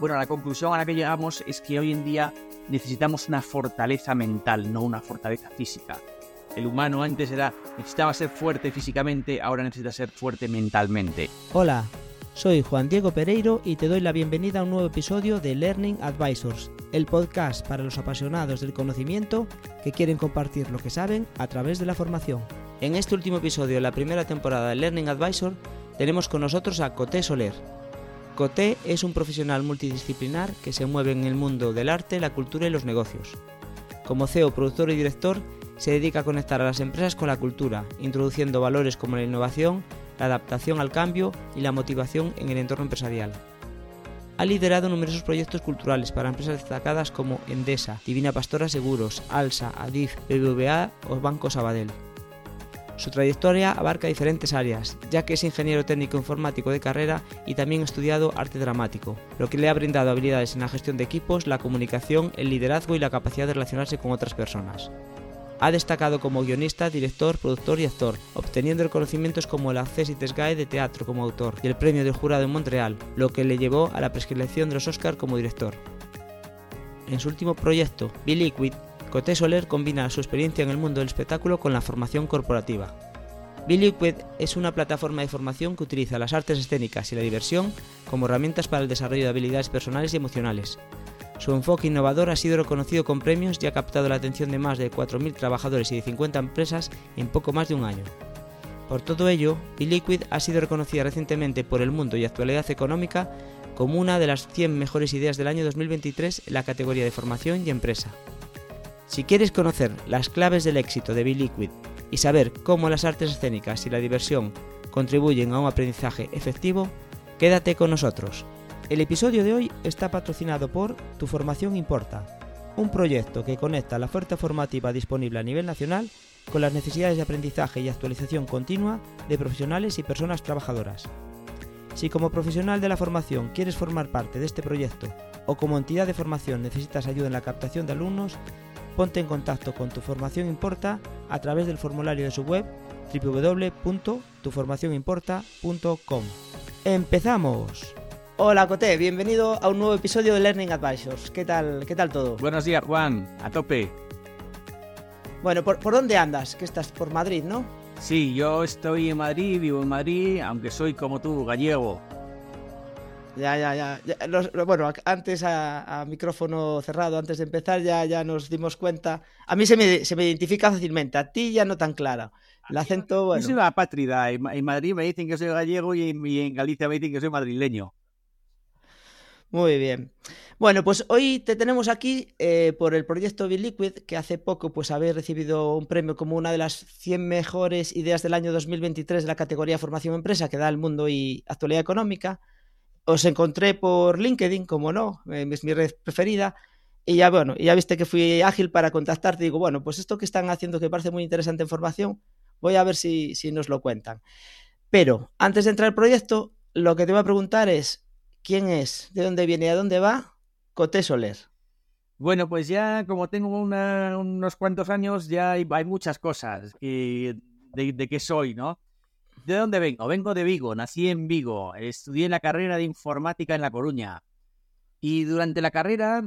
Bueno, la conclusión a la que llegamos es que hoy en día necesitamos una fortaleza mental, no una fortaleza física. El humano antes era necesitaba ser fuerte físicamente, ahora necesita ser fuerte mentalmente. Hola, soy Juan Diego Pereiro y te doy la bienvenida a un nuevo episodio de Learning Advisors, el podcast para los apasionados del conocimiento que quieren compartir lo que saben a través de la formación. En este último episodio de la primera temporada de Learning Advisor tenemos con nosotros a Coté Soler. Coté es un profesional multidisciplinar que se mueve en el mundo del arte, la cultura y los negocios. Como CEO, productor y director, se dedica a conectar a las empresas con la cultura, introduciendo valores como la innovación, la adaptación al cambio y la motivación en el entorno empresarial. Ha liderado numerosos proyectos culturales para empresas destacadas como Endesa, Divina Pastora Seguros, Alsa, Adif, BBVA o Banco Sabadell. Su trayectoria abarca diferentes áreas, ya que es ingeniero técnico informático de carrera y también ha estudiado arte dramático, lo que le ha brindado habilidades en la gestión de equipos, la comunicación, el liderazgo y la capacidad de relacionarse con otras personas. Ha destacado como guionista, director, productor y actor, obteniendo reconocimientos como el Accessites Guide de teatro como autor y el premio del jurado en Montreal, lo que le llevó a la prescripción de los Oscar como director. En su último proyecto, Be Liquid, Coté Soler combina su experiencia en el mundo del espectáculo con la formación corporativa. Be Liquid es una plataforma de formación que utiliza las artes escénicas y la diversión como herramientas para el desarrollo de habilidades personales y emocionales. Su enfoque innovador ha sido reconocido con premios y ha captado la atención de más de 4.000 trabajadores y de 50 empresas en poco más de un año. Por todo ello, Liquid ha sido reconocida recientemente por El Mundo y Actualidad Económica como una de las 100 mejores ideas del año 2023 en la categoría de formación y empresa. Si quieres conocer las claves del éxito de Liquid y saber cómo las artes escénicas y la diversión contribuyen a un aprendizaje efectivo, quédate con nosotros. El episodio de hoy está patrocinado por Tu Formación Importa, un proyecto que conecta la oferta formativa disponible a nivel nacional con las necesidades de aprendizaje y actualización continua de profesionales y personas trabajadoras. Si como profesional de la formación quieres formar parte de este proyecto o como entidad de formación necesitas ayuda en la captación de alumnos, ponte en contacto con Tu Formación Importa a través del formulario de su web www.tuformacionimporta.com. ¡Empezamos! Hola Coté, bienvenido a un nuevo episodio de Learning Advisors. ¿Qué tal, qué tal todo? Buenos días, Juan. A tope. Bueno, ¿por, dónde andas? Que estás por Madrid, ¿no? Sí, yo estoy en Madrid, vivo en Madrid, aunque soy como tú, gallego. Ya, ya, ya. bueno, antes a, micrófono cerrado, antes de empezar, ya, ya nos dimos cuenta. A mí se me, se me identifica fácilmente, a ti ya no tan claro. El acento, bueno. Yo soy una apátrida. En Madrid me dicen que soy gallego y en, Galicia me dicen que soy madrileño. Muy bien. Bueno, pues hoy te tenemos aquí eh, por el proyecto Liquid, que hace poco pues habéis recibido un premio como una de las 100 mejores ideas del año 2023 de la categoría Formación Empresa que da el mundo y actualidad económica os encontré por LinkedIn, como no, eh, es mi red preferida. Y ya, bueno, ya viste que fui ágil para contactarte. Digo, bueno, pues esto que están haciendo que parece muy interesante información, voy a ver si, si nos lo cuentan. Pero antes de entrar al proyecto, lo que te voy a preguntar es, ¿quién es? ¿De dónde viene y a dónde va? Coté Soler. Bueno, pues ya como tengo unos cuantos años, ya hay, muchas cosas de, de qué soy, ¿no? ¿De dónde vengo? Vengo de Vigo, nací en Vigo, estudié la carrera de informática en La Coruña. Y durante la carrera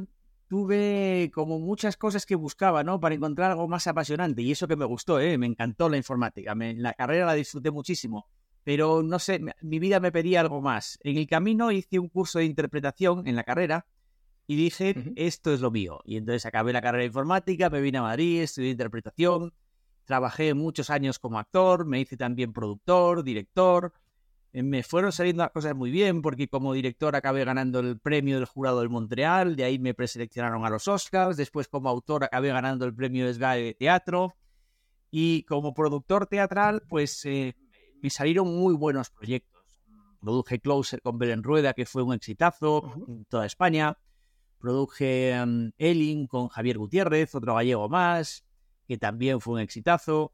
tuve como muchas cosas que buscaba, ¿no? Para encontrar algo más apasionante. Y eso que me gustó, ¿eh? Me encantó la informática. la carrera la disfruté muchísimo. Pero no sé, mi vida me pedía algo más. En el camino hice un curso de interpretación en la carrera y dije, esto es lo mío. Y entonces acabé la carrera de informática, me vine a Madrid, estudié interpretación Trabajé muchos años como actor, me hice también productor, director. Eh, me fueron saliendo las cosas muy bien porque como director acabé ganando el premio del jurado del Montreal, de ahí me preseleccionaron a los Oscars, después como autor acabé ganando el premio SGAE de teatro y como productor teatral pues eh, me salieron muy buenos proyectos. Produje Closer con Belén Rueda, que fue un exitazo en toda España. Produje um, Elin con Javier Gutiérrez, otro gallego más que también fue un exitazo.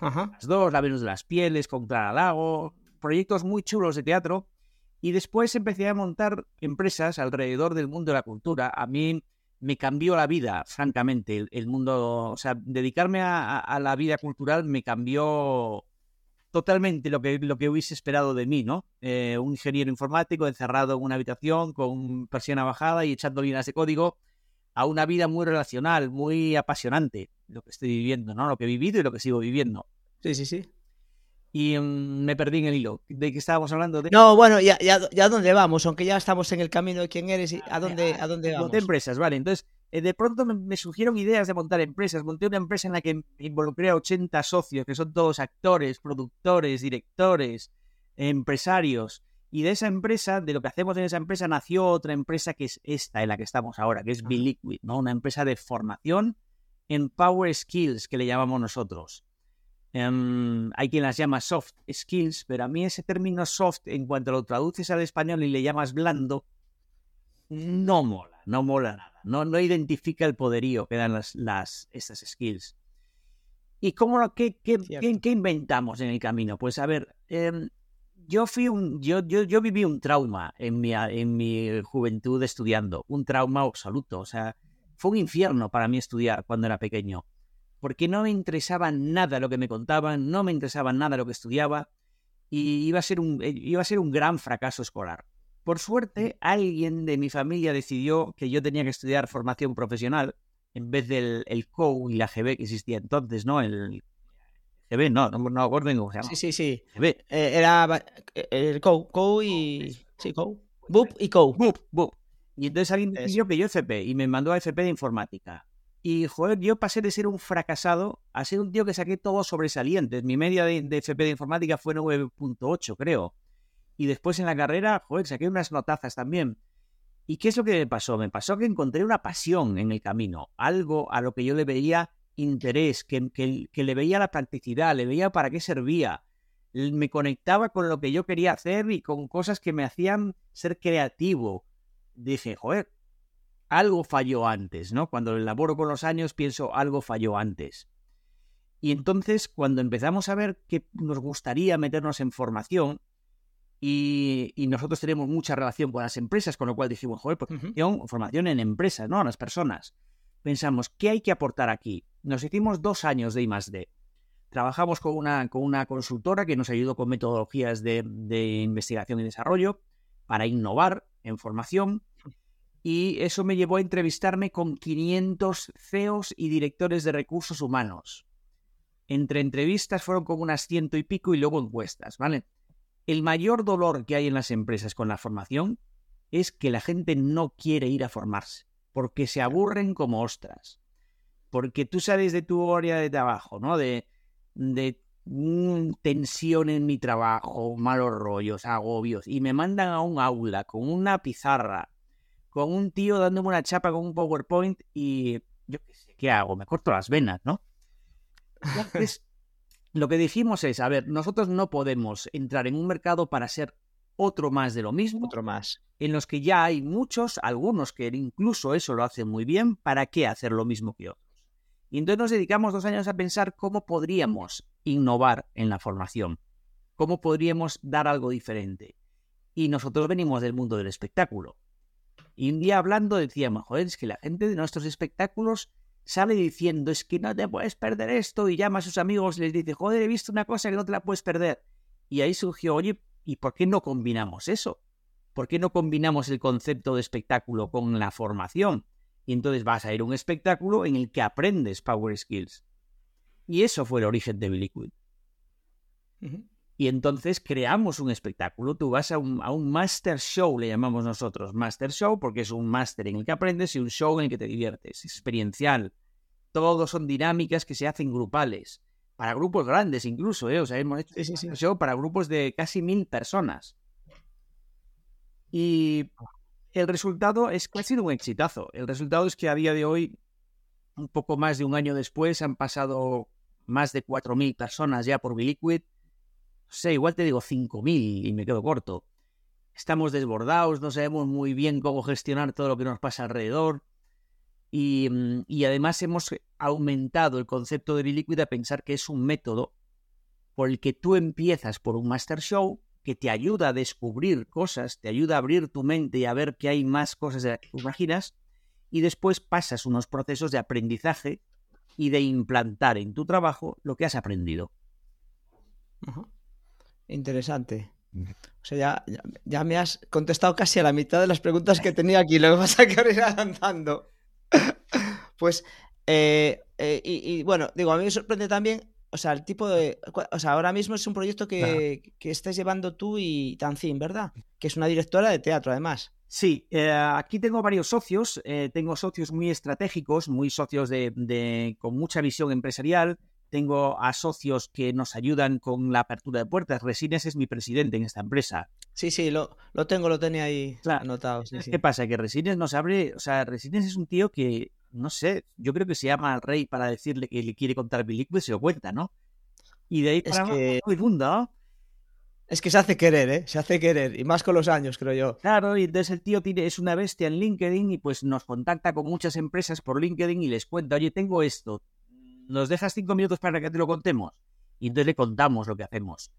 Las dos, La Venus de las Pieles, con Clara Lago, proyectos muy chulos de teatro. Y después empecé a montar empresas alrededor del mundo de la cultura. A mí me cambió la vida, francamente, el, mundo, o sea, dedicarme a, la vida cultural me cambió totalmente lo que, lo que hubiese esperado de mí, ¿no? Eh, un ingeniero informático encerrado en una habitación con persiana bajada y echando líneas de código a una vida muy relacional, muy apasionante, lo que estoy viviendo, ¿no? Lo que he vivido y lo que sigo viviendo. Sí, sí, sí. Y mm, me perdí en el hilo. ¿De qué estábamos hablando? De... No, bueno, ya, ya, ya a dónde vamos, aunque ya estamos en el camino de quién eres y a dónde, a dónde vamos. Monté empresas, vale. Entonces, eh, de pronto me, me surgieron ideas de montar empresas. Monté una empresa en la que involucré a 80 socios, que son todos actores, productores, directores, empresarios. Y de esa empresa, de lo que hacemos en esa empresa, nació otra empresa que es esta en la que estamos ahora, que es Biliquid, ¿no? Una empresa de formación en Power Skills, que le llamamos nosotros. Em, hay quien las llama soft skills, pero a mí ese término soft, en cuanto lo traduces al español y le llamas blando, no mola, no mola nada. No, no identifica el poderío que dan las, las, estas skills. ¿Y cómo, qué, qué, qué, qué inventamos en el camino? Pues a ver, eh, yo fui un, yo, yo, yo viví un trauma en mi, en mi juventud estudiando, un trauma absoluto. O sea, fue un infierno para mí estudiar cuando era pequeño, porque no me interesaba nada lo que me contaban, no me interesaba nada lo que estudiaba y iba a ser un, iba a ser un gran fracaso escolar. Por suerte, alguien de mi familia decidió que yo tenía que estudiar formación profesional en vez del el COU y la GB que existía entonces, ¿no? El GB, no, no, no acuerdo cómo se llama. Sí, sí, sí. Eh, era eh, el COU, COU y... Sí, COU. BUP y COU. BUP, BUP. Y entonces alguien decidió que yo FP y me mandó a FP de informática. Y, joder, yo pasé de ser un fracasado a ser un tío que saqué todos sobresalientes. Mi media de, de FP de informática fue 9.8, creo. Y después en la carrera, joder, saqué unas notazas también. ¿Y qué es lo que me pasó? Me pasó que encontré una pasión en el camino, algo a lo que yo le veía interés, que, que, que, le veía la practicidad, le veía para qué servía. Me conectaba con lo que yo quería hacer y con cosas que me hacían ser creativo. Dije, joder, algo falló antes, ¿no? Cuando elaboro con los años pienso, algo falló antes. Y entonces, cuando empezamos a ver que nos gustaría meternos en formación, y, y, nosotros tenemos mucha relación con las empresas, con lo cual dijimos, joder, pues, formación, formación en empresas, ¿no? A las personas. Pensamos, ¿qué hay que aportar aquí? Nos hicimos dos años de I+.D. Trabajamos con una, con una consultora que nos ayudó con metodologías de, de investigación y desarrollo para innovar en formación y eso me llevó a entrevistarme con 500 CEOs y directores de recursos humanos. Entre entrevistas fueron como unas ciento y pico y luego encuestas, ¿vale? El mayor dolor que hay en las empresas con la formación es que la gente no quiere ir a formarse, porque se aburren como ostras. Porque tú sales de tu área de trabajo, ¿no? De, de tensión en mi trabajo, malos rollos, agobios, y me mandan a un aula con una pizarra, con un tío dándome una chapa con un PowerPoint y yo qué sé, ¿qué hago? Me corto las venas, ¿no? Entonces, lo que dijimos es, a ver, nosotros no podemos entrar en un mercado para ser otro más de lo mismo. Otro más. En los que ya hay muchos, algunos que incluso eso lo hacen muy bien, ¿para qué hacer lo mismo que otros? Y entonces nos dedicamos dos años a pensar cómo podríamos innovar en la formación, cómo podríamos dar algo diferente. Y nosotros venimos del mundo del espectáculo. Y un día hablando decíamos, joder, es que la gente de nuestros espectáculos sale diciendo, es que no te puedes perder esto, y llama a sus amigos y les dice, joder, he visto una cosa que no te la puedes perder. Y ahí surgió, oye, ¿y por qué no combinamos eso? ¿Por qué no combinamos el concepto de espectáculo con la formación? Y entonces vas a ir a un espectáculo en el que aprendes Power Skills. Y eso fue el origen de Biliquid. Uh -huh. Y entonces creamos un espectáculo. Tú vas a un, a un master show, le llamamos nosotros master show, porque es un máster en el que aprendes y un show en el que te diviertes, experiencial. Todos son dinámicas que se hacen grupales, para grupos grandes incluso, ¿eh? O sea, hemos hecho sí, sí, para grupos de casi mil personas. Y el resultado es que ha sido un exitazo. El resultado es que a día de hoy, un poco más de un año después, han pasado más de 4.000 personas ya por Biliquid sé, igual te digo 5.000 y me quedo corto. Estamos desbordados, no sabemos muy bien cómo gestionar todo lo que nos pasa alrededor. Y, y además hemos aumentado el concepto de Biliquid a pensar que es un método por el que tú empiezas por un master show que te ayuda a descubrir cosas, te ayuda a abrir tu mente y a ver que hay más cosas de las que tú imaginas, y después pasas unos procesos de aprendizaje y de implantar en tu trabajo lo que has aprendido. Interesante. O sea, ya, ya, me has contestado casi a la mitad de las preguntas que tenía aquí. Lo que pasa es que ahora avanzando. pues, eh, eh, y, bueno, digo, a mí me sorprende también, o sea, el tipo de... O sea, ahora mismo es un proyecto que, que estás llevando tú y Tanzin, ¿verdad? Que es una directora de teatro, además. Sí, eh, aquí tengo varios socios. tengo socios muy estratégicos, muy socios de, de, con mucha visión empresarial tengo a socios que nos ayudan con la apertura de puertas. Resines es mi presidente en esta empresa. Sí, sí, lo, lo tengo, lo tenía ahí anotado. ¿Qué pasa? Que Resines nos abre, o sea, Resines es un tío que, no sé, yo creo que se llama al rey para decirle que le quiere contar películas y se lo cuenta, ¿no? Y de ahí para es que... mundo, Es que se hace querer, ¿eh? Se hace querer, y más con los años, creo yo. Claro, y entonces el tío tiene, es una bestia en LinkedIn y pues nos contacta con muchas empresas por LinkedIn y les cuenta, oye, tengo esto, ¿nos dejas cinco minutos para que te lo contemos? Y entonces le contamos lo que hacemos.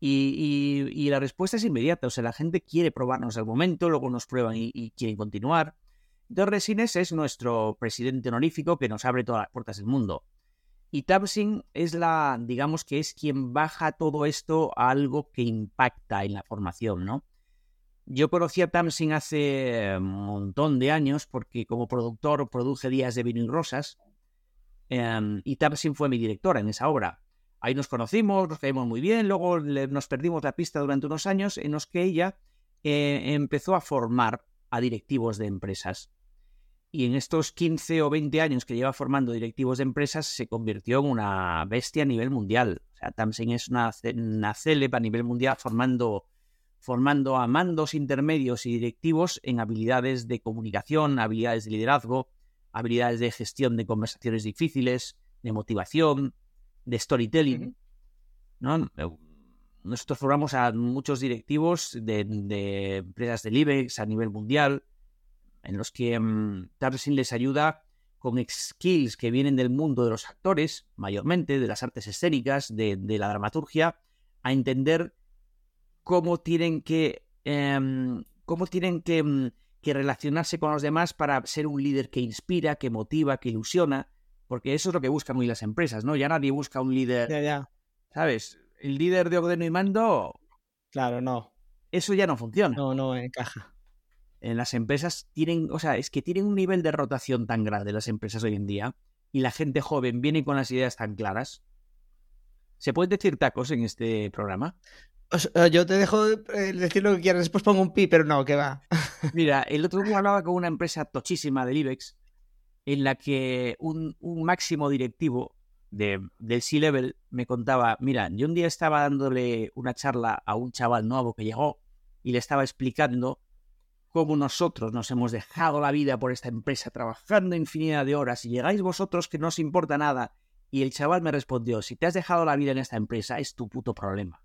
Y, la respuesta es inmediata, o sea, la gente quiere probarnos al momento, luego nos prueban y, quieren continuar. Entonces Resines es nuestro presidente honorífico que nos abre todas las puertas del mundo. Y Tamsin es la, digamos que es quien baja todo esto a algo que impacta en la formación, ¿no? Yo conocí a Tamsin hace un montón de años porque como productor produje Días de Vino y Rosas, Em, y Tamsin fue mi directora en esa obra. Ahí nos conocimos, nos caímos muy bien, luego nos perdimos la pista durante unos años en los que ella eh, empezó a formar a directivos de empresas. Y en estos 15 o 20 años que lleva formando directivos de empresas se convirtió en una bestia a nivel mundial. O sea, Tamsin es una, una a nivel mundial formando, formando a mandos intermedios y directivos en habilidades de comunicación, habilidades de liderazgo, habilidades de gestión de conversaciones difíciles, de motivación, de storytelling. ¿no? Nosotros formamos a muchos directivos de, empresas del IBEX a nivel mundial, en los que um, les ayuda con skills que vienen del mundo de los actores, mayormente, de las artes escénicas, de, la dramaturgia, a entender cómo tienen que, em, cómo tienen que em, que relacionarse con los demás para ser un líder que inspira, que motiva, que ilusiona, porque eso es lo que buscan hoy las empresas, ¿no? Ya nadie busca un líder, ya, ya. ¿sabes? El líder de ordeno y mando... Claro, no. Eso ya no funciona. No, no encaja. En las empresas tienen, o sea, es que tienen un nivel de rotación tan grande las empresas hoy en día y la gente joven viene con las ideas tan claras. ¿Se pueden decir tacos en este programa? yo te dejo eh, decir lo que quieras, después pongo un pi, pero no, que va. Mira, el otro día hablaba con una empresa tochísima del IBEX, en la que un, máximo directivo de, del C-Level me contaba, mira, yo un día estaba dándole una charla a un chaval nuevo que llegó y le estaba explicando cómo nosotros nos hemos dejado la vida por esta empresa trabajando infinidad de horas y llegáis vosotros que no os importa nada. Y el chaval me respondió, si te has dejado la vida en esta empresa es tu puto problema.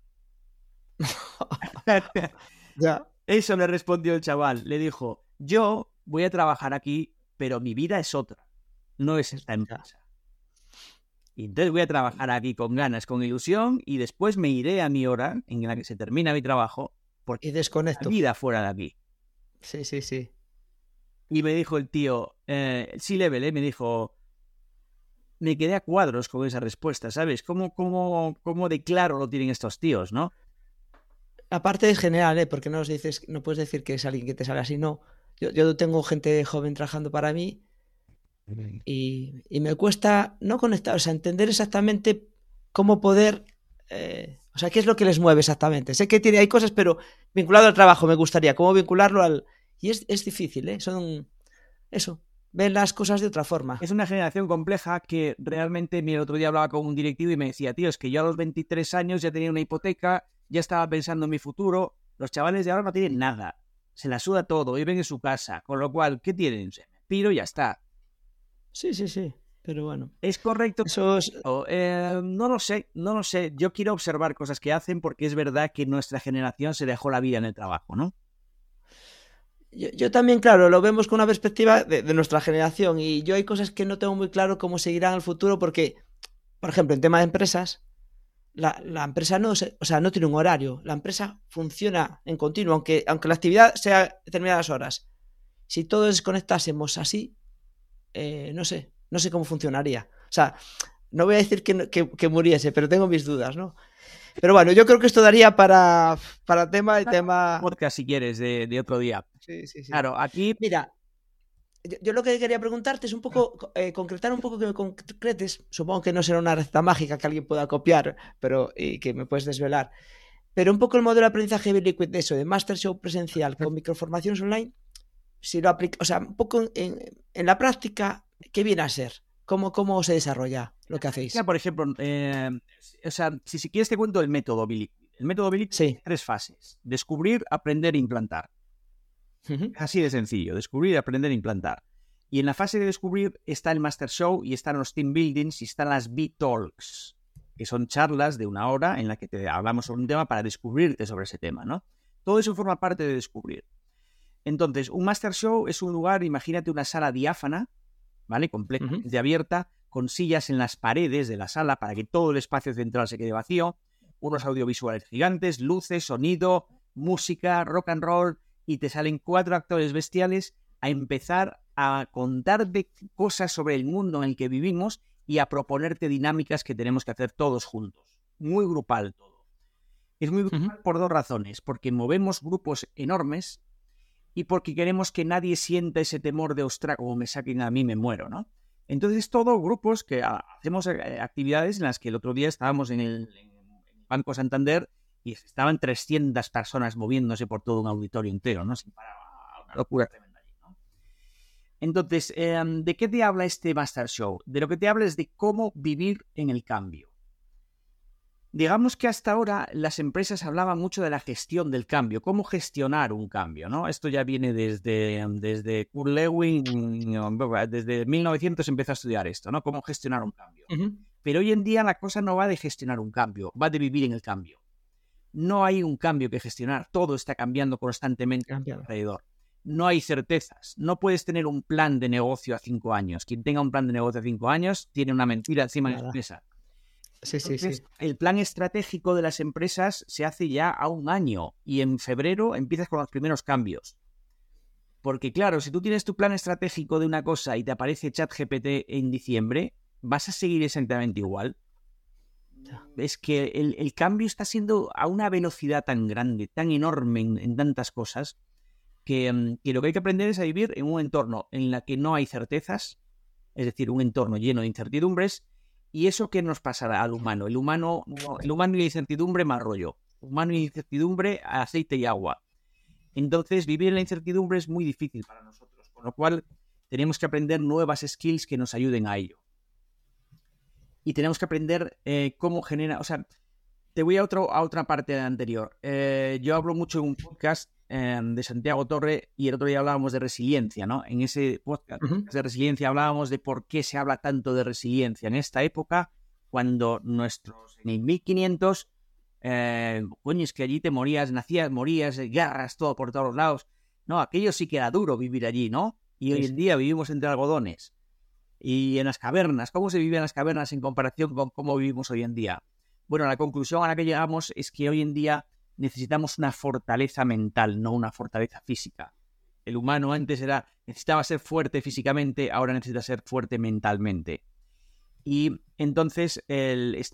ya. Eso le respondió el chaval. Le dijo, yo voy a trabajar aquí, pero mi vida es otra. No es esta empresa. Y entonces voy a trabajar aquí con ganas, con ilusión, y después me iré a mi hora en la que se termina mi trabajo, porque y desconecto. vida fuera de aquí. Sí, sí, sí. Y me dijo el tío, eh, sí, level, eh, me dijo, me quedé a cuadros con esa respuesta, ¿sabes? ¿Cómo, cómo, cómo de claro lo tienen estos tíos, no? Aparte es general, ¿eh? Porque no nos dices, no puedes decir que es alguien que te sale así, no. Yo, tengo gente joven trabajando para mí y, me cuesta no conectar, o sea, entender exactamente cómo poder, eh, o sea, qué es lo que les mueve exactamente. Sé que tiene, hay cosas, pero vinculado al trabajo me gustaría, cómo vincularlo al... Y es, es difícil, ¿eh? Son... Eso, ven las cosas de otra forma. Es una generación compleja que realmente, mi el otro día hablaba con un directivo y me decía, tío, es que yo a los 23 años ya tenía una hipoteca ya estaba pensando en mi futuro. Los chavales de ahora no tienen nada. Se la suda todo, viven en su casa. Con lo cual, ¿qué tienen? Se piro y ya está. Sí, sí, sí. Pero bueno. ¿Es correcto? Eh, no lo sé, no lo sé. Yo quiero observar cosas que hacen porque es verdad que nuestra generación se dejó la vida en el trabajo, ¿no? Yo, también, claro, lo vemos con una perspectiva de, de, nuestra generación y yo hay cosas que no tengo muy claro cómo seguirán en el futuro porque, por ejemplo, en tema de empresas, la, empresa no, o sea, no tiene un horario, la empresa funciona en continuo, aunque, aunque la actividad sea determinadas horas. Si todos desconectásemos así, eh, no sé, no sé cómo funcionaría. O sea, no voy a decir que, que, muriese, pero tengo mis dudas, ¿no? Pero bueno, yo creo que esto daría para, para tema y tema. Podcast si quieres de, de otro día. Sí, sí, sí. Claro, aquí. Mira, yo, yo lo que quería preguntarte es un poco, eh, concretar un poco que me concretes. Supongo que no será una receta mágica que alguien pueda copiar, pero y que me puedes desvelar. Pero un poco el modelo de aprendizaje Liquid de eso, de Master Show presencial con microformaciones online, si lo aplica, o sea, un poco en, en la práctica, ¿qué viene a ser? ¿Cómo, ¿Cómo se desarrolla lo que hacéis? Por ejemplo, eh, o sea, si, si quieres te cuento el método Billy. El método Billy Sí. tiene tres fases. Descubrir, aprender e implantar. Es Así de sencillo. Descubrir, aprender e implantar. Y en la fase de descubrir está el Master Show y están los Team Buildings y están las B-Talks, que son charlas de una hora en la que te hablamos sobre un tema para descubrirte sobre ese tema, ¿no? Todo eso forma parte de descubrir. Entonces, un Master Show es un lugar, imagínate una sala diáfana, ¿vale? Completamente abierta, con sillas en las paredes de la sala para que todo el espacio central se quede vacío, unos audiovisuales gigantes, luces, sonido, música, rock and roll, y te salen cuatro actores bestiales a empezar a contarte cosas sobre el mundo en el que vivimos y a proponerte dinámicas que tenemos que hacer todos juntos. Muy grupal todo. Es muy grupal por dos razones, porque movemos grupos enormes y porque queremos que nadie sienta ese temor de, ostra, como me saquen a mí, me muero, ¿no? Entonces, todo grupos que ah, hacemos eh, actividades en las que el otro del estábamos en el Banco Santander y estaban 300 personas moviéndose por todo un auditorio entero, ¿no? Sin parar, una locura tremenda allí, ¿no? Entonces, eh, ¿de qué te habla este Master Show? De lo que te habla es de cómo vivir en el cambio. Digamos que hasta ahora las empresas hablaban mucho de la gestión del cambio, cómo gestionar un cambio, ¿no? Esto ya viene desde, desde Kurt Lewin, desde 1900 empezó a estudiar esto, ¿no? Cómo gestionar un cambio. Pero hoy en día la cosa no va de gestionar un cambio, va de vivir en el cambio. No hay un cambio que gestionar, todo está cambiando constantemente Cambiado. alrededor. No hay certezas, no puedes tener un plan de negocio a cinco años. Quien tenga un plan de negocio a cinco años tiene una mentira encima de Nada. la. Sí, sí, sí. Entonces, El plan estratégico de las empresas se hace ya a un año y en febrero empiezas con los primeros cambios. Porque claro, si tú tienes tu plan estratégico de una cosa y te aparece ChatGPT en diciembre, vas a seguir exactamente igual. Es que el, el cambio está siendo a una velocidad tan grande, tan enorme en, en tantas cosas, que, mm, que lo que hay que aprender es a vivir en un entorno en el que no hay certezas, es decir, un entorno lleno de incertidumbres, ¿Y eso qué nos pasará al humano? El humano, no, el humano y la incertidumbre, más rollo. Humano y incertidumbre, aceite y agua. Entonces, vivir en la incertidumbre es muy difícil para nosotros, con lo cual tenemos que aprender nuevas skills que nos ayuden a ello. Y tenemos que aprender eh, cómo genera, o sea, te voy a, otro, a otra parte anterior. Eh, yo hablo mucho en un podcast eh, de Santiago Torre y el otro día hablábamos de resiliencia, ¿no? En ese podcast de resiliencia hablábamos de por qué se habla tanto de resiliencia. En esta época cuando nuestros en el 1500 eh, coño es que allí te morías nacías morías guerras todo por todos lados. No aquello sí que era duro vivir allí no y Sí, hoy en día vivimos entre algodones y en las cavernas cómo se vive en las cavernas en comparación con cómo vivimos hoy en día bueno la conclusión a la que llegamos es que hoy en día necesitamos una fortaleza mental no una fortaleza física el humano antes era necesitaba ser fuerte físicamente, ahora necesita ser fuerte mentalmente. Y entonces,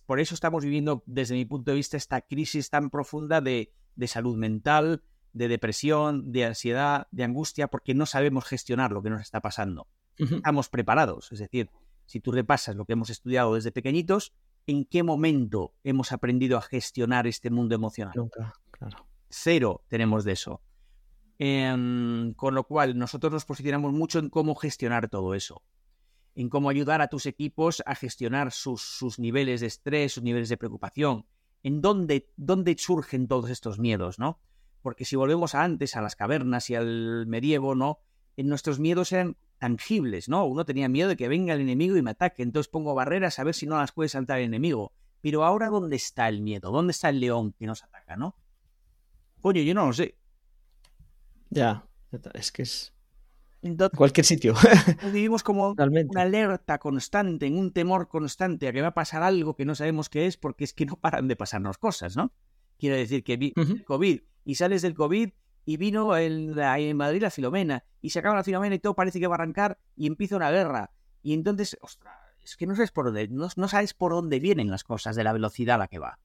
por eso estamos viviendo, desde mi punto de vista, esta crisis tan profunda de, de salud mental, de depresión, de ansiedad, de angustia, porque no sabemos gestionar lo que nos está pasando. Estamos preparados, es decir, si tú repasas lo que hemos estudiado desde pequeñitos, ¿en qué momento hemos aprendido a gestionar este mundo emocional? Nunca, claro. Cero tenemos de eso. Em, con lo cual, nosotros nos posicionamos mucho en cómo gestionar todo eso. En cómo ayudar a tus equipos a gestionar sus, sus niveles de estrés, sus niveles de preocupación. En dónde, dónde surgen todos estos miedos, ¿no? Porque si volvemos a antes, a las cavernas y al medievo, ¿no? En nuestros miedos eran tangibles, ¿no? Uno tenía miedo de que venga el enemigo y me ataque, entonces pongo barreras a ver si no las puede saltar el enemigo. Pero ahora, ¿dónde está el miedo? ¿Dónde está el león que nos ataca, no? Coño, yo no lo sé. Ya, es que es Entonces, cualquier sitio, vivimos como una alerta constante, en un temor constante a que va a pasar algo que no sabemos qué es, porque es que no paran de pasarnos cosas, ¿no? Quiero decir que vi el COVID y sales del COVID y vino el- en Madrid la Filomena y se acaba la Filomena y todo parece que va a arrancar y empieza una guerra. Y entonces, ostras, es que no sabes por dónde, no, no sabes por dónde vienen las cosas, de la velocidad a la que va.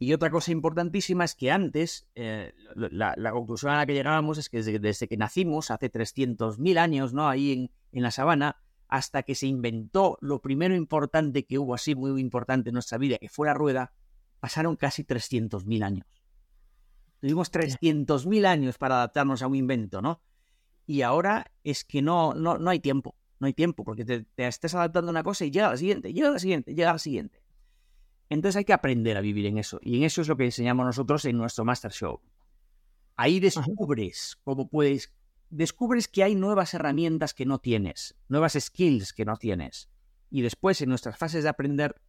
Y otra cosa importantísima es que antes, eh, la, la, conclusión a la que llegábamos es que desde, desde que nacimos, hace 300.000 años, ¿no? Ahí en, en, la sabana, hasta que se inventó lo primero importante que hubo así, muy importante en nuestra vida, que fue la rueda, pasaron casi 300.000 años. Tuvimos 300.000 años para adaptarnos a un invento, ¿no? Y ahora es que no, no, no hay tiempo, no hay tiempo, porque te, te estás adaptando a una cosa y llega a la siguiente, llega a la siguiente, llega a la siguiente. Entonces hay que aprender a vivir en eso. Y en eso es lo que enseñamos nosotros en nuestro Master Show. Ahí descubres Ajá. cómo puedes, descubres que hay nuevas herramientas que no tienes, nuevas skills que no tienes. Y después en nuestras fases de aprender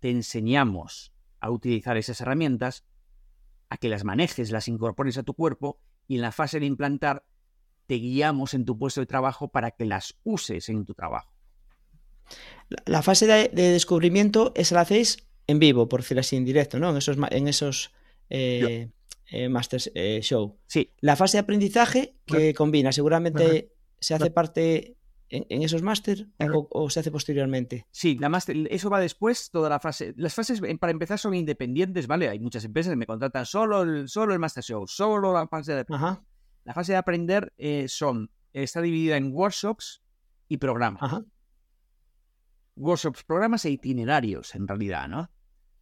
te enseñamos a utilizar esas herramientas, a que las manejes, las incorpores a tu cuerpo y en la fase de implantar te guiamos en tu puesto de trabajo para que las uses en tu trabajo. La fase de, de descubrimiento, esa la hacéis en vivo, por decir así, en directo, ¿no? En esos, en esos eh, eh, Masters eh, Show. Sí. La fase de aprendizaje que combina, seguramente se hace parte en, en esos máster o, o, se hace posteriormente. Sí, la master, eso va después, toda la fase. Las fases, para empezar, son independientes, ¿vale? Hay muchas empresas que me contratan solo el, solo el Master Show, solo la fase de Ajá. La fase de aprender eh, son, está dividida en workshops y programas. Ajá. Workshops, programas e itinerarios, en realidad, ¿no?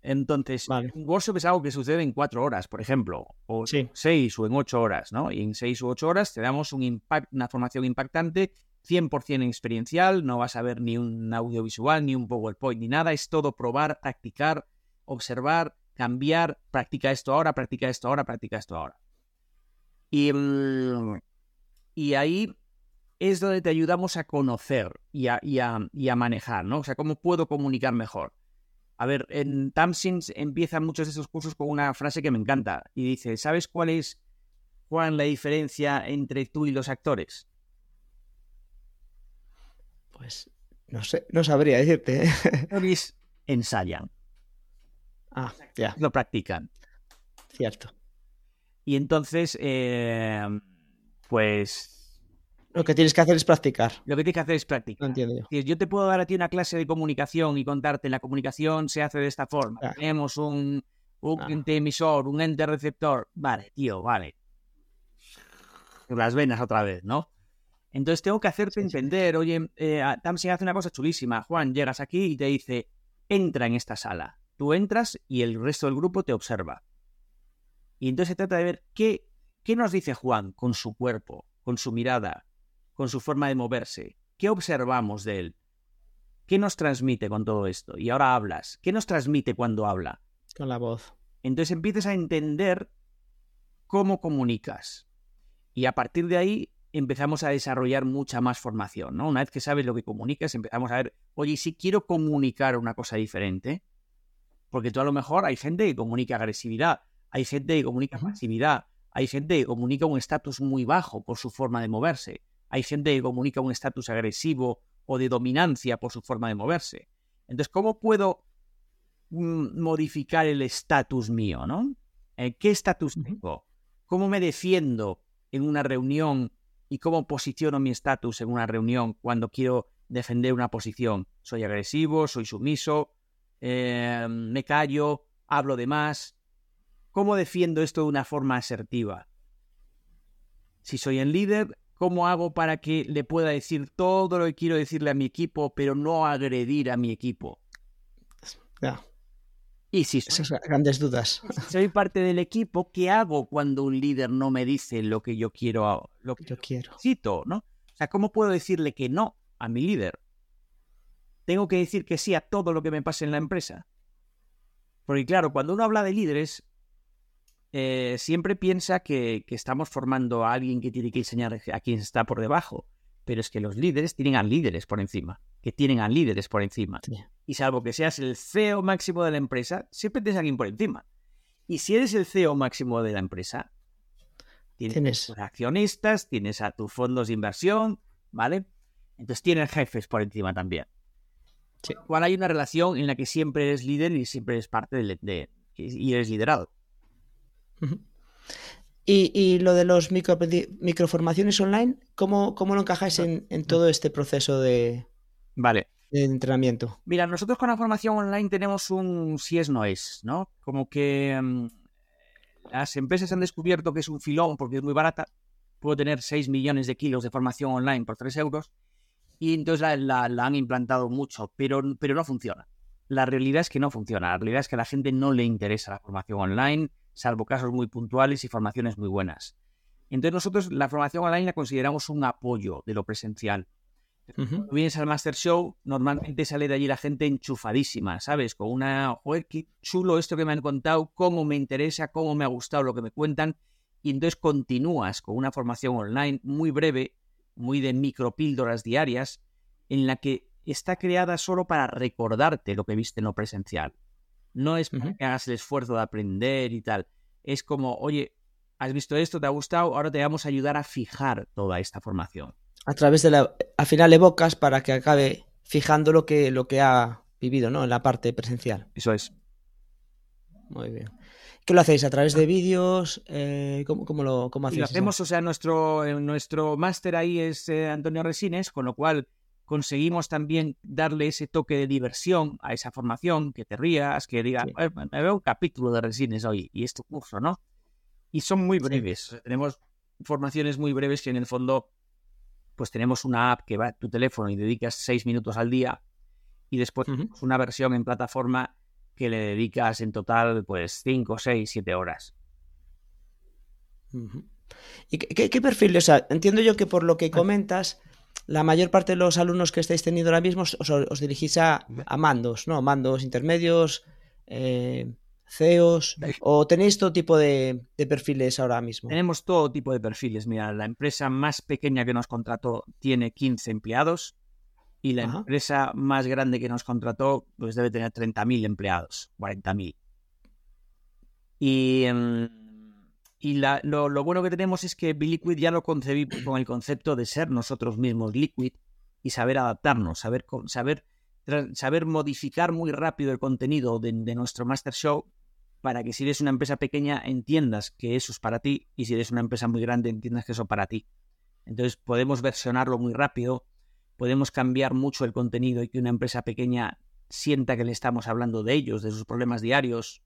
Entonces, vale. un workshop es algo que sucede en cuatro horas, por ejemplo, o sí. seis o en ocho horas, ¿no? Y en seis u ocho horas te damos un impact, una formación impactante, 100% experiencial, no vas a ver ni un audiovisual, ni un PowerPoint, ni nada, es todo probar, practicar, observar, cambiar, practica esto ahora, practica esto ahora, practica esto ahora. Y, y ahí es donde te ayudamos a conocer y a, y, a, y a manejar, ¿no? O sea, cómo puedo comunicar mejor. A ver, en Tamsins empiezan muchos de esos cursos con una frase que me encanta y dice, ¿sabes cuál es, Juan, la diferencia entre tú y los actores? Pues no sé, no sabría decirte. ¿eh? Ensayan. Ah, ya. Lo practican. Cierto. Y entonces, eh, pues lo que tienes que hacer es practicar. Lo que tienes que hacer es practicar. No entiendo yo. Yo te puedo dar a ti una clase de comunicación y contarte la comunicación se hace de esta forma. Ah. Tenemos un, un Ah. ente emisor, un ente receptor. Vale, tío, vale. Las venas otra vez, ¿no? Entonces tengo que hacerte Sí, sí. entender, oye, eh, Tamsin hace una cosa chulísima. Juan, llegas aquí y te dice, entra en esta sala. Tú entras y el resto del grupo te observa. Y entonces se trata de ver qué, qué nos dice Juan con su cuerpo, con su mirada, con su forma de moverse. ¿Qué observamos de él? ¿Qué nos transmite con todo esto? Y ahora hablas. ¿Qué nos transmite cuando habla? Con la voz. Entonces empiezas a entender cómo comunicas. Y a partir de ahí empezamos a desarrollar mucha más formación, ¿no? Una vez que sabes lo que comunicas, empezamos a ver, oye, si quiero comunicar una cosa diferente, porque tú a lo mejor hay gente que comunica agresividad, hay gente que comunica pasividad, hay gente que comunica un estatus muy bajo por su forma de moverse, hay gente que comunica un estatus agresivo o de dominancia por su forma de moverse. Entonces, ¿cómo puedo mm, modificar el estatus mío, ¿no? Eh, ¿Qué estatus tengo? ¿Cómo me defiendo en una reunión y cómo posiciono mi estatus en una reunión cuando quiero defender una posición? ¿Soy agresivo? ¿Soy sumiso? Eh, ¿Me callo? ¿Hablo de más? ¿Cómo defiendo esto de una forma asertiva? Si soy el líder, ¿cómo hago para que le pueda decir todo lo que quiero decirle a mi equipo, pero no agredir a mi equipo? Ya. Y si soy, Esas grandes dudas. si soy parte del equipo, ¿qué hago cuando un líder no me dice lo que yo quiero, lo que Yo quiero. necesito, ¿no? O sea, ¿cómo puedo decirle que no a mi líder? Tengo que decir que sí a todo lo que me pase en la empresa. Porque claro, cuando uno habla de líderes, eh, siempre piensa que, que estamos formando a alguien que tiene que enseñar a quien está por debajo. Pero es que los líderes tienen a líderes por encima, que tienen a líderes por encima. Sí. Y salvo que seas el CEO máximo de la empresa, siempre tienes a alguien por encima. Y si eres el CEO máximo de la empresa, tienes Tienes. tus accionistas, tienes a tus fondos de inversión, ¿vale? Entonces tienes jefes por encima también. Sí. Cual hay una relación en la que siempre eres líder y siempre eres parte de, y eres liderado. Y, y lo de los micro, microformaciones online, ¿cómo, cómo lo encajáis en, en todo este proceso de, Vale. de entrenamiento? Mira, nosotros con la formación online tenemos un si es no es, ¿no? Como que mm, las empresas han descubierto que es un filón porque es muy barata. Puedo tener 6 millones de kilos de formación online por 3 euros y entonces la, han implantado mucho, pero, pero no funciona. La realidad es que no funciona. La realidad es que a la gente no le interesa la formación online, salvo casos muy puntuales y formaciones muy buenas. Entonces nosotros la formación online la consideramos un apoyo de lo presencial. Cuando vienes al Master Show, normalmente sale de allí la gente enchufadísima, ¿sabes? Con una, joder, qué chulo esto que me han contado, cómo me interesa, cómo me ha gustado lo que me cuentan. Y entonces continúas con una formación online muy breve, muy de micropíldoras diarias, en la que está creada solo para recordarte lo que viste en lo presencial. No es para que hagas el esfuerzo de aprender y tal. Es como, oye, has visto esto, te ha gustado, ahora te vamos a ayudar a fijar toda esta formación. A través de la, al final evocas para que acabe fijando lo que, lo que ha vivido, ¿no? En la parte presencial. Eso es. Muy bien. ¿Qué lo hacéis? ¿A través de vídeos? Eh, ¿cómo, lo cómo hacéis? Lo hacemos, o sea, nuestro, eh, nuestro máster ahí es eh, Antonio Resines, con lo cual conseguimos también darle ese toque de diversión a esa formación, que te rías, que digas, me veo un capítulo de Resines hoy y este curso, ¿no? Y son muy breves. Tenemos formaciones muy breves que en el fondo, pues tenemos una app que va a tu teléfono y dedicas seis minutos al día y después una versión en plataforma que le dedicas en total pues 5, 6, 7 horas. ¿Y qué, perfil? O sea, entiendo yo que por lo que comentas, la mayor parte de los alumnos que estáis teniendo ahora mismo os, dirigís a, mandos, ¿no? Mandos intermedios, eh, CEOs, o tenéis todo tipo de, de, perfiles ahora mismo. Tenemos todo tipo de perfiles. Mira, la empresa más pequeña que nos contrató tiene 15 empleados y la empresa más grande que nos contrató pues debe tener 30.000 empleados, 40.000. Y, em, y lo, bueno que tenemos es que Liquid ya lo concebimos con el concepto de ser nosotros mismos Liquid y saber adaptarnos, saber, saber, saber modificar muy rápido el contenido de, de nuestro Master Show para que si eres una empresa pequeña entiendas que eso es para ti y si eres una empresa muy grande entiendas que eso es para ti. Entonces podemos versionarlo muy rápido podemos cambiar mucho el contenido y que una empresa pequeña sienta que le estamos hablando de ellos, de sus problemas diarios.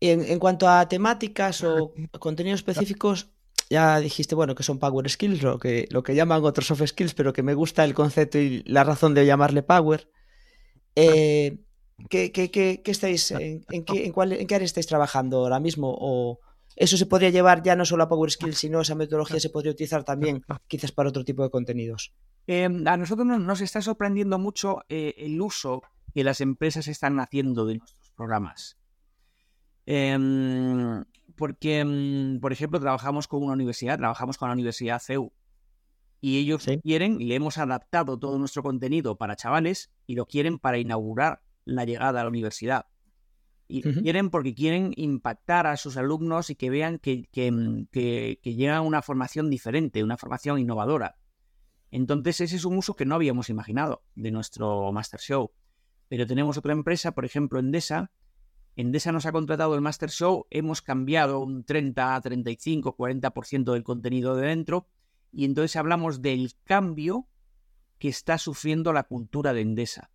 En, cuanto a temáticas o contenidos específicos, ya dijiste, bueno, que son Power Skills, lo que, lo que llaman otros soft skills, pero que me gusta el concepto y la razón de llamarle Power. Eh, ¿qué, qué, estáis, en, qué, en, cuál, ¿En qué área estáis trabajando ahora mismo? ¿O, eso se podría llevar ya no solo a Power Skills, sino esa metodología se podría utilizar también quizás para otro tipo de contenidos. Em, a nosotros nos está sorprendiendo mucho eh, el uso que las empresas están haciendo de nuestros programas. Em, porque, em, por ejemplo, trabajamos con una universidad, trabajamos con la Universidad CEU. Y ellos quieren, y le hemos adaptado todo nuestro contenido para chavales, y lo quieren para inaugurar la llegada a la universidad. Y quieren porque quieren impactar a sus alumnos y que vean que, mm, que, que, llega una formación diferente, una formación innovadora. Entonces ese es un uso que no habíamos imaginado de nuestro Master Show. Pero tenemos otra empresa, por ejemplo, Endesa. Endesa nos ha contratado el Master Show, hemos cambiado un 30, 35, 40% del contenido de dentro y entonces hablamos del cambio que está sufriendo la cultura de Endesa.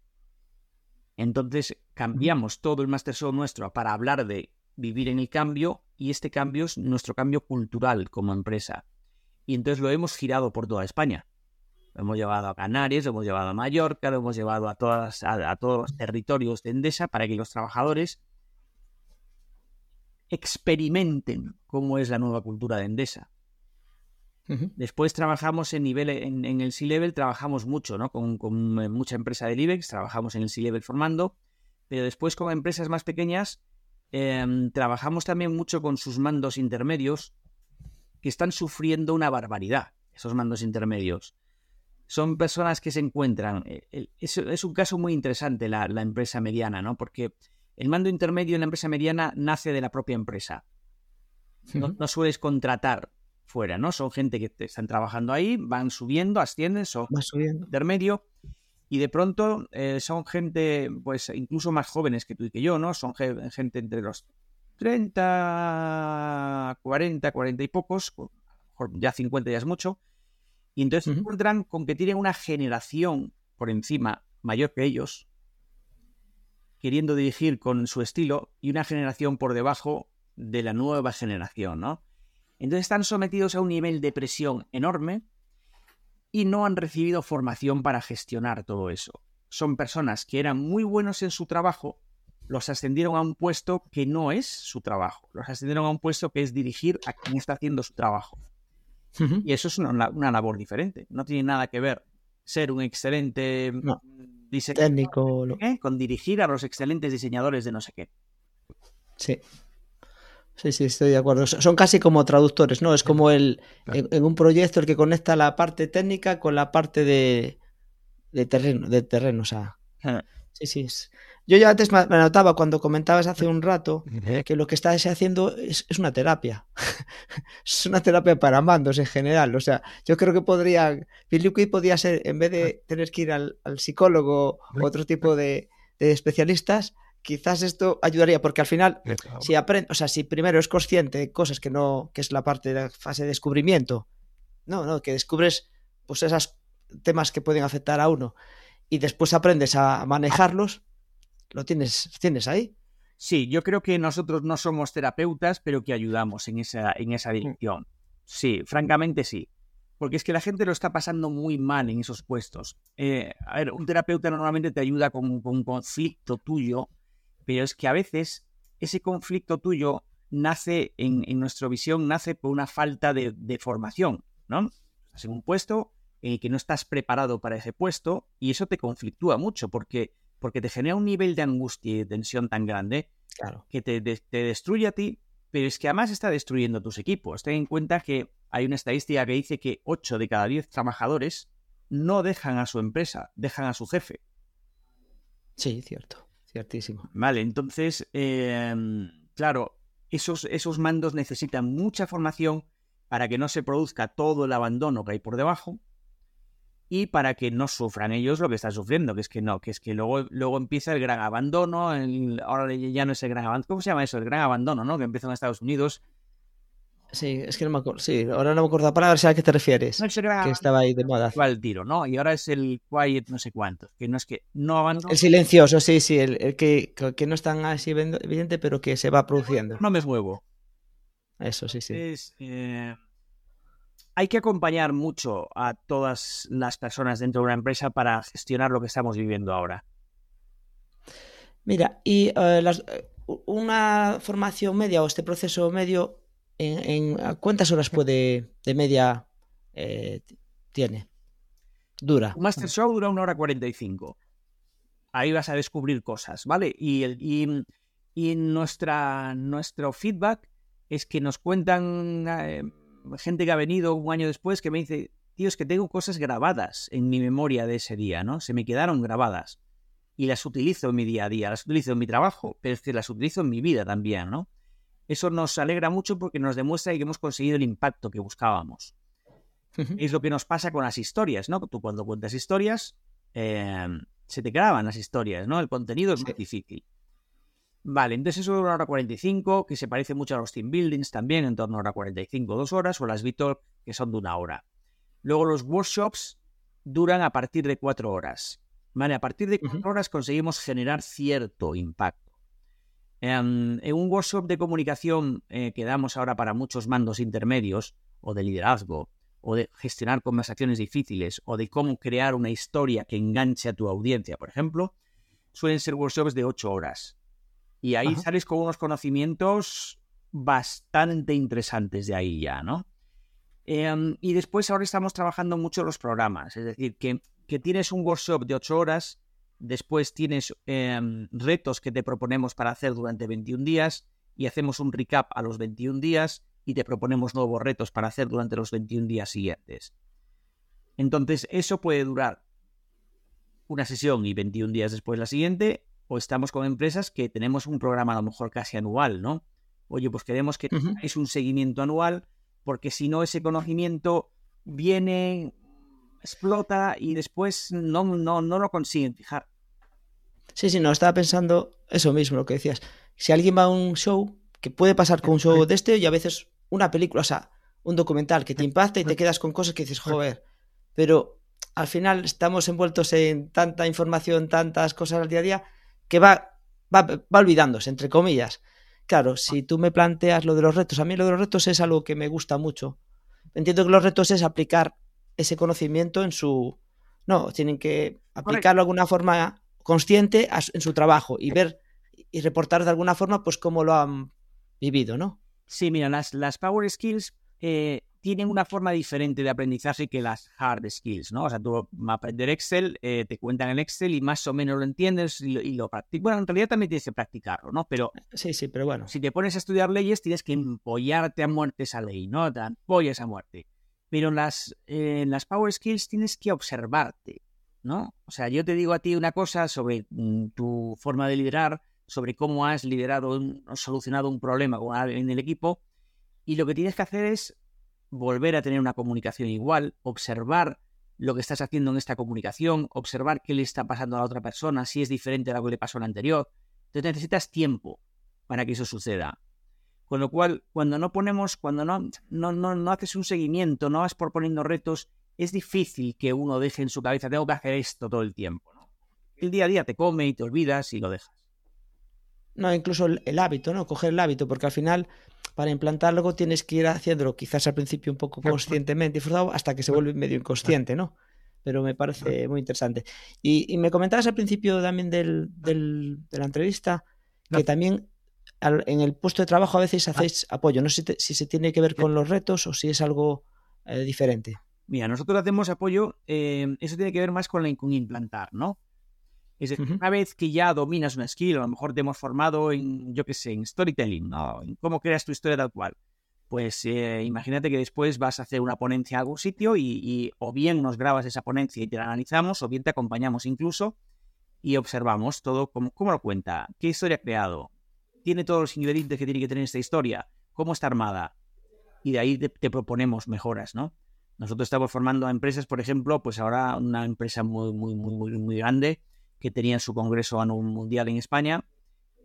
Entonces cambiamos todo el Master Show nuestro para hablar de vivir en el cambio y este cambio es nuestro cambio cultural como empresa. Y entonces lo hemos girado por toda España. Lo hemos llevado a Canarias, lo hemos llevado a Mallorca, lo hemos llevado a, todas, a, todos los territorios de Endesa para que los trabajadores experimenten cómo es la nueva cultura de Endesa. Después trabajamos en nivel, en, el C-Level trabajamos mucho, ¿no? Con, eh, mucha empresa del IBEX, trabajamos en el C-Level formando, pero después con empresas más pequeñas em, trabajamos también mucho con sus mandos intermedios que están sufriendo una barbaridad, esos mandos intermedios. Son personas que se encuentran, eh, es, un caso muy interesante la, empresa mediana, ¿no? Porque el mando intermedio en la empresa mediana nace de la propia empresa. No, no sueles contratar fuera, ¿no? Son gente que están trabajando ahí, van subiendo, ascienden, son subiendo. intermedio y de pronto eh, son gente, pues incluso más jóvenes que tú y que yo, ¿no? Son gente entre los 30, 40, 40 y pocos, ya 50 ya es mucho, Y entonces se encuentran con que tienen una generación por encima mayor que ellos, queriendo dirigir con su estilo, y una generación por debajo de la nueva generación, ¿no? Entonces están sometidos a un nivel de presión enorme y no han recibido formación para gestionar todo eso. Son personas que eran muy buenos en su trabajo, los ascendieron a un puesto que no es su trabajo, los ascendieron a un puesto que es dirigir a quien está haciendo su trabajo. Y eso es una, labor diferente, no tiene nada que ver ser un excelente técnico con dirigir a los excelentes diseñadores de no sé qué. Sí. Sí, sí, estoy de acuerdo. Son casi como traductores, ¿no? Es como el en, un proyecto el que conecta la parte técnica con la parte de, de terreno, de terreno, o sea. Sí, sí. Yo ya antes me anotaba cuando comentabas hace un rato que lo que estás haciendo es, una terapia. es una terapia para mandos en general. O sea, yo creo que podría. Philip podría ser, en vez de tener que ir al, psicólogo o otro tipo de, de especialistas, quizás esto ayudaría, porque al final, si aprende, o sea, si primero es consciente de cosas que no, que es la parte de la fase de descubrimiento, no, no, que descubres pues esos temas que pueden afectar a uno y después aprendes a manejarlos, lo tienes, tienes ahí. Sí, yo creo que nosotros no somos terapeutas, pero que ayudamos en esa, en esa mm. dirección. Sí, francamente sí. Porque es que la gente lo está pasando muy mal en esos puestos. Eh, a ver, un terapeuta normalmente te ayuda con, con un conflicto tuyo pero es que a veces ese conflicto tuyo nace, en, nuestra visión, nace por una falta de, formación, ¿no? Estás en un puesto en el que no estás preparado para ese puesto y eso te conflictúa mucho porque, porque te genera un nivel de angustia y de tensión tan grande que te, te destruye a ti, pero es que además está destruyendo tus equipos. Ten en cuenta que hay una estadística que dice que 8 de cada 10 trabajadores no dejan a su empresa, dejan a su jefe. Sí, cierto. Ciertísimo. Vale, entonces, em, claro, esos, esos mandos necesitan mucha formación para que no se produzca todo el abandono que hay por debajo y para que no sufran ellos lo que están sufriendo, que es que no, que es que luego, luego empieza el gran abandono, ahora ya no es el gran abandono, ¿cómo se llama eso? El gran abandono, ¿no? Que empieza en Estados Unidos, Sí, es que no me acuerdo. Sí, ahora no me acuerdo la palabra, sé a qué te refieres. que estaba ahí de moda. Va el tiro, ¿no? Y ahora es el quiet no sé cuánto. Que no es que no abandona. El silencioso, sí, sí. El, que, que, no es tan así evidente, pero que se va produciendo. No me muevo. Eso, sí, sí. Eh, hay que acompañar mucho a todas las personas dentro de una empresa para gestionar lo que estamos viviendo ahora. Mira, y eh, eh, una formación media o este proceso medio en, ¿cuántas horas puede de media eh, tiene? Dura. Un Master Show dura una hora 45. Ahí vas a descubrir cosas, ¿vale? Y, el, y, nuestra, nuestro feedback es que nos cuentan eh, gente que ha venido un año después que me dice, tío, es que tengo cosas grabadas en mi memoria de ese día, ¿no? Se me quedaron grabadas. Y las utilizo en mi día a día, las utilizo en mi trabajo, pero es que las utilizo en mi vida también, ¿no? Eso nos alegra mucho porque nos demuestra que hemos conseguido el impacto que buscábamos. Es lo que nos pasa con las historias, ¿no? Tú cuando cuentas historias, em, se te graban las historias, ¿no? El contenido es muy difícil. Vale, entonces eso dura una hora 45, que se parece mucho a los team buildings también, en torno a una hora 45, dos horas, o las VTOL, que son de una hora. Luego los workshops duran a partir de cuatro horas. Vale, a partir de cuatro horas conseguimos generar cierto impacto. En, un workshop de comunicación eh, que damos ahora para muchos mandos intermedios o de liderazgo o de gestionar conversaciones difíciles o de cómo crear una historia que enganche a tu audiencia, por ejemplo, suelen ser workshops de ocho horas. Y ahí sales con unos conocimientos bastante interesantes de ahí ya, ¿no? Em, y después ahora estamos trabajando mucho los programas, es decir, que, que tienes un workshop de ocho horas Después tienes em, retos que te proponemos para hacer durante 21 días y hacemos un recap a los 21 días y te proponemos nuevos retos para hacer durante los 21 días siguientes. Entonces, eso puede durar una sesión y 21 días después la siguiente, o estamos con empresas que tenemos un programa a lo mejor casi anual, ¿no? Oye, pues queremos que es un seguimiento anual, porque si no, ese conocimiento viene, explota y después no, no, no lo consiguen fijar. Sí, sí, no, estaba pensando eso mismo, lo que decías. Si alguien va a un show, que puede pasar con un show de este y a veces una película, o sea, un documental que te impacta y te quedas con cosas que dices, joder, pero al final estamos envueltos en tanta información, tantas cosas al día a día, que va, va, va olvidándose, entre comillas. Claro, si tú me planteas lo de los retos, a mí lo de los retos es algo que me gusta mucho. Entiendo que los retos es aplicar ese conocimiento en su... No, tienen que aplicarlo de alguna forma consciente en su trabajo y ver y reportar de alguna forma pues cómo lo han vivido, ¿no? Sí, mira, las, las Power Skills eh, tienen una forma diferente de aprendizaje que las hard skills, ¿no? O sea, tú aprender Excel, eh, te cuentan en Excel y más o menos lo entiendes y lo, y lo practicas. Bueno, en realidad también tienes que practicarlo, ¿no? Pero sí, sí, pero bueno. Si te pones a estudiar leyes, tienes que empollarte a muerte esa ley, ¿no? Te apoyas a muerte. Pero las, eh, en las Power Skills tienes que observarte, ¿no? O sea, yo te digo a ti una cosa sobre mm, tu forma de liderar, sobre cómo has liderado o solucionado un problema en el equipo, y lo que tienes que hacer es volver a tener una comunicación igual, observar lo que estás haciendo en esta comunicación, observar qué le está pasando a la otra persona, si es diferente a lo que le pasó a la anterior. Entonces necesitas tiempo para que eso suceda. Con lo cual, cuando no ponemos, cuando no, no, no, no haces un seguimiento, no vas por poniendo retos, es difícil que uno deje en su cabeza, tengo que hacer esto todo el tiempo. ¿no? El día a día te come y te olvidas y lo dejas. No, incluso el, hábito, ¿no? Coger el hábito, porque al final, para implantarlo, tienes que ir haciéndolo quizás al principio un poco conscientemente y forzado hasta que se vuelve medio inconsciente, ¿no? Pero me parece muy interesante. Y, me comentabas al principio también del, del, de la entrevista que también en el puesto de trabajo a veces hacéis apoyo. No sé si, se tiene que ver con los retos o si es algo eh, diferente. Mira, nosotros hacemos apoyo, eh, eso tiene que ver más con, la, con implantar, ¿no? Es decir, una vez que ya dominas una skill, a lo mejor te hemos formado en, yo qué sé, en storytelling, ¿no? en cómo creas tu historia tal cual. Pues eh, imagínate que después vas a hacer una ponencia a algún sitio y, o bien nos grabas esa ponencia y te la analizamos, o bien te acompañamos incluso y observamos todo, cómo, cómo lo cuenta, qué historia ha creado, tiene todos los ingredientes que tiene que tener esta historia, cómo está armada. Y de ahí te, te proponemos mejoras, ¿no? Nosotros estamos formando a empresas, por ejemplo, pues ahora una empresa muy, muy, muy, muy, grande que tenía su congreso anual mundial en España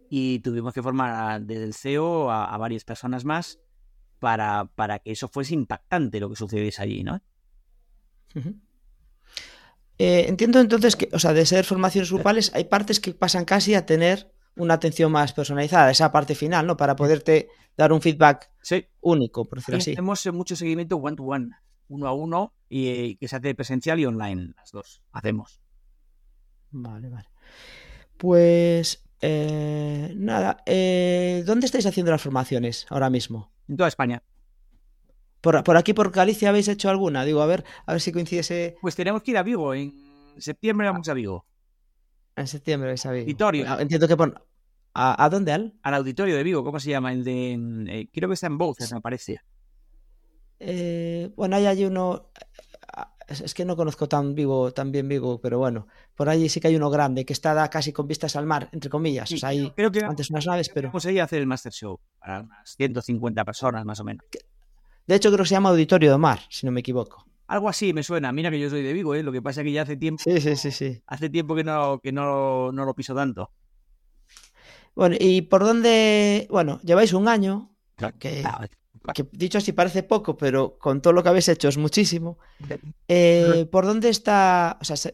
y tuvimos que formar desde el CEO a, varias personas más para, para, que eso fuese impactante lo que sucediese allí, ¿no? Eh, entiendo entonces que, o sea, de ser formaciones grupales, hay partes que pasan casi a tener una atención más personalizada, esa parte final, ¿no? Para poderte dar un feedback único, por decirlo así. Hacemos mucho seguimiento one-to-one, uno a uno, y que se hace presencial y online, las dos hacemos. Vale, vale. Pues eh, nada, eh, ¿dónde estáis haciendo las formaciones ahora mismo? En toda España. Por, por, aquí, por Galicia, habéis hecho alguna? Digo, a ver, a ver si coincidiese. Pues tenemos que ir a Vigo. En septiembre vamos a Vigo. En septiembre vais a Vigo. Auditorio. Ah, entiendo que pon... ¿A, dónde, Al? Al auditorio de Vigo, ¿cómo se llama? El de. Eh, creo que está en Bouzas, me parece. Bueno, hay allí uno es, que no conozco tan vivo, tan bien Vigo, pero bueno, por allí sí que hay uno grande que está casi con vistas al mar, entre comillas. o sea, hay creo que antes unas naves, pero. Vamos a hacer el Master Show para unas 150 personas más o menos. De hecho, creo que se llama Auditorio de Mar, si no me equivoco. Algo así me suena. Mira que yo soy de Vigo, ¿eh? lo que pasa es que ya hace tiempo. Sí, sí, sí, sí. Hace tiempo que no, que no, no lo piso tanto. Bueno, y por dónde. Bueno, lleváis un año. Que, que dicho así parece poco, pero con todo lo que habéis hecho es muchísimo. Eh, ¿Por dónde está? O sea,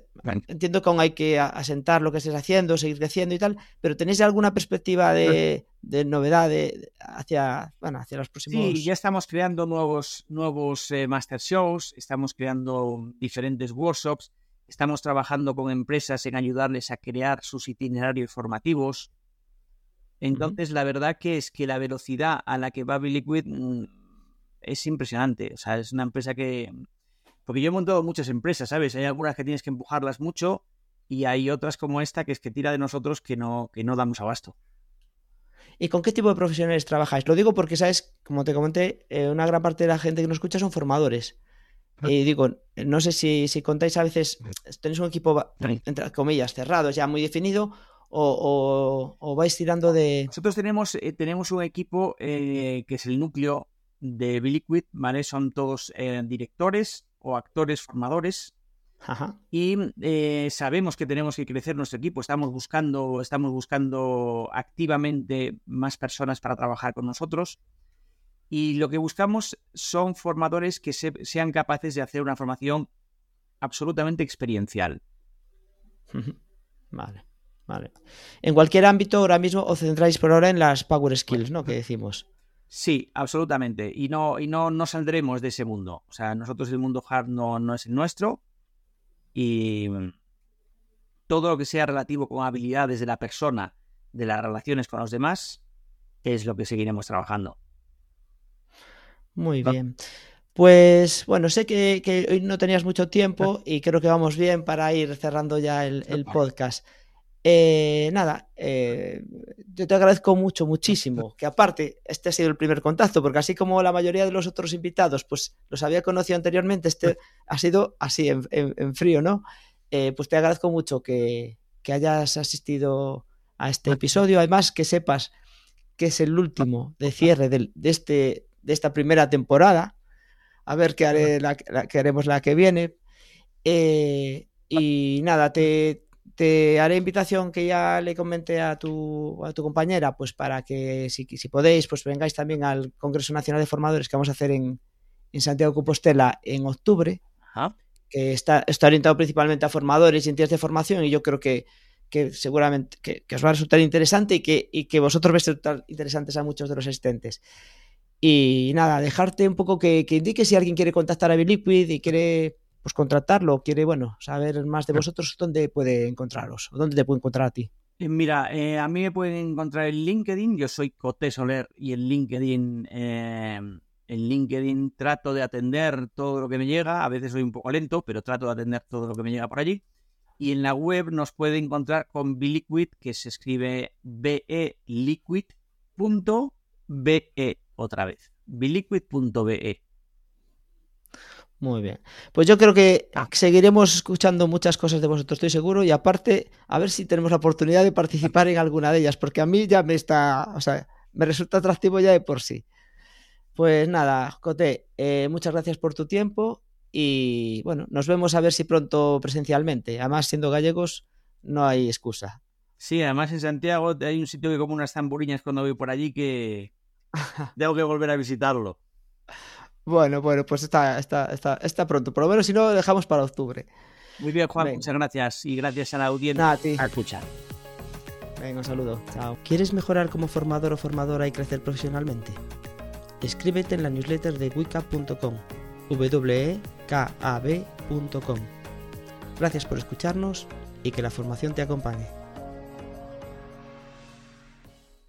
entiendo que aún hay que asentar lo que estés haciendo, seguir creciendo y tal, pero ¿tenéis alguna perspectiva de, novedad hacia, bueno, hacia los próximos? Sí, ya estamos creando nuevos, nuevos eh, master shows, estamos creando diferentes workshops, estamos trabajando con empresas en ayudarles a crear sus itinerarios formativos. Entonces, la verdad que es que la velocidad a la que va Biliquid mm, es impresionante. O sea, es una empresa que... Porque yo he montado muchas empresas, ¿sabes? Hay algunas que tienes que empujarlas mucho y hay otras como esta que es que tira de nosotros que no, que no damos abasto. ¿Y con qué tipo de profesionales trabajáis? Lo digo porque, ¿sabes? Como te comenté, eh, una gran parte de la gente que nos escucha son formadores. Y digo, no sé si, si contáis a veces, tenéis un equipo, entre comillas, cerrado, ya muy definido, o, vais tirando de...? Nosotros tenemos, eh, tenemos un equipo eh, que es el núcleo de Biliquid, ¿vale? Son todos eh, directores o actores formadores. Y sabemos que tenemos que crecer nuestro equipo. Estamos buscando, estamos buscando activamente más personas para trabajar con nosotros. Y lo que buscamos son formadores que sean capaces de hacer una formación absolutamente experiencial. Vale, vale. En cualquier ámbito, ahora mismo os centráis por ahora en las Power Skills, ¿no? Que decimos. Sí, absolutamente. Y no, y no, no saldremos de ese mundo. O sea, nosotros el mundo hard no, no es el nuestro. Y todo lo que sea relativo con habilidades de la persona, de las relaciones con los demás, es lo que seguiremos trabajando. Muy bien. Pues bueno, sé que, hoy no tenías mucho tiempo y creo que vamos bien para ir cerrando ya el, podcast. Eh, nada, eh, yo te agradezco mucho, muchísimo, que aparte este ha sido el primer contacto, porque así como la mayoría de los otros invitados, pues los había conocido anteriormente, este ha sido así en, frío, ¿no? Eh, pues te agradezco mucho que, que hayas asistido a este episodio, además que sepas que es el último de cierre de, este, de esta primera temporada. A ver qué, haré la, haremos la que viene. Eh, y nada, te, haré invitación que ya le comenté a tu, a tu compañera, pues para que si, si, podéis, pues vengáis también al Congreso Nacional de Formadores que vamos a hacer en, en Santiago Compostela en octubre, que está, está orientado principalmente a formadores y entidades de formación y yo creo que, que seguramente que, os va a resultar interesante y que, y que vosotros vais a resultar interesantes a muchos de los asistentes. Y nada, dejarte un poco que, que indique si alguien quiere contactar a Biliquid y quiere pues contratarlo, quiere, bueno, saber más de vosotros, ¿dónde puede encontraros? ¿O dónde te puede encontrar a ti? Eh, mira, eh, a mí me pueden encontrar en LinkedIn, yo soy Coté Soler y en LinkedIn, eh, en LinkedIn trato de atender todo lo que me llega, a veces soy un poco lento, pero trato de atender todo lo que me llega por allí. Y en la web nos puede encontrar con Biliquid, que se escribe beliquid.be otra vez. biliquid.be. Muy bien. Pues yo creo que seguiremos escuchando muchas cosas de vosotros, estoy seguro. Y aparte, a ver si tenemos la oportunidad de participar en alguna de ellas, porque a mí ya me está, o sea, me resulta atractivo ya de por sí. Pues nada, Cote, eh, muchas gracias por tu tiempo y bueno, nos vemos a ver si pronto presencialmente. Además, siendo gallegos, no hay excusa. Sí, además en Santiago hay un sitio que como unas tamburiñas cuando voy por allí que, tengo que volver a visitarlo. Bueno, bueno, pues está, está, está, está pronto. Por lo menos si no, lo dejamos para octubre. Muy bien, Juan, muchas gracias. Y gracias a la audiencia a, ti. a escuchar. Venga, un saludo. Chao. ¿Quieres mejorar como formador o formadora y crecer profesionalmente? Escríbete en la newsletter de wicap.com wekab.com Gracias por escucharnos y que la formación te acompañe.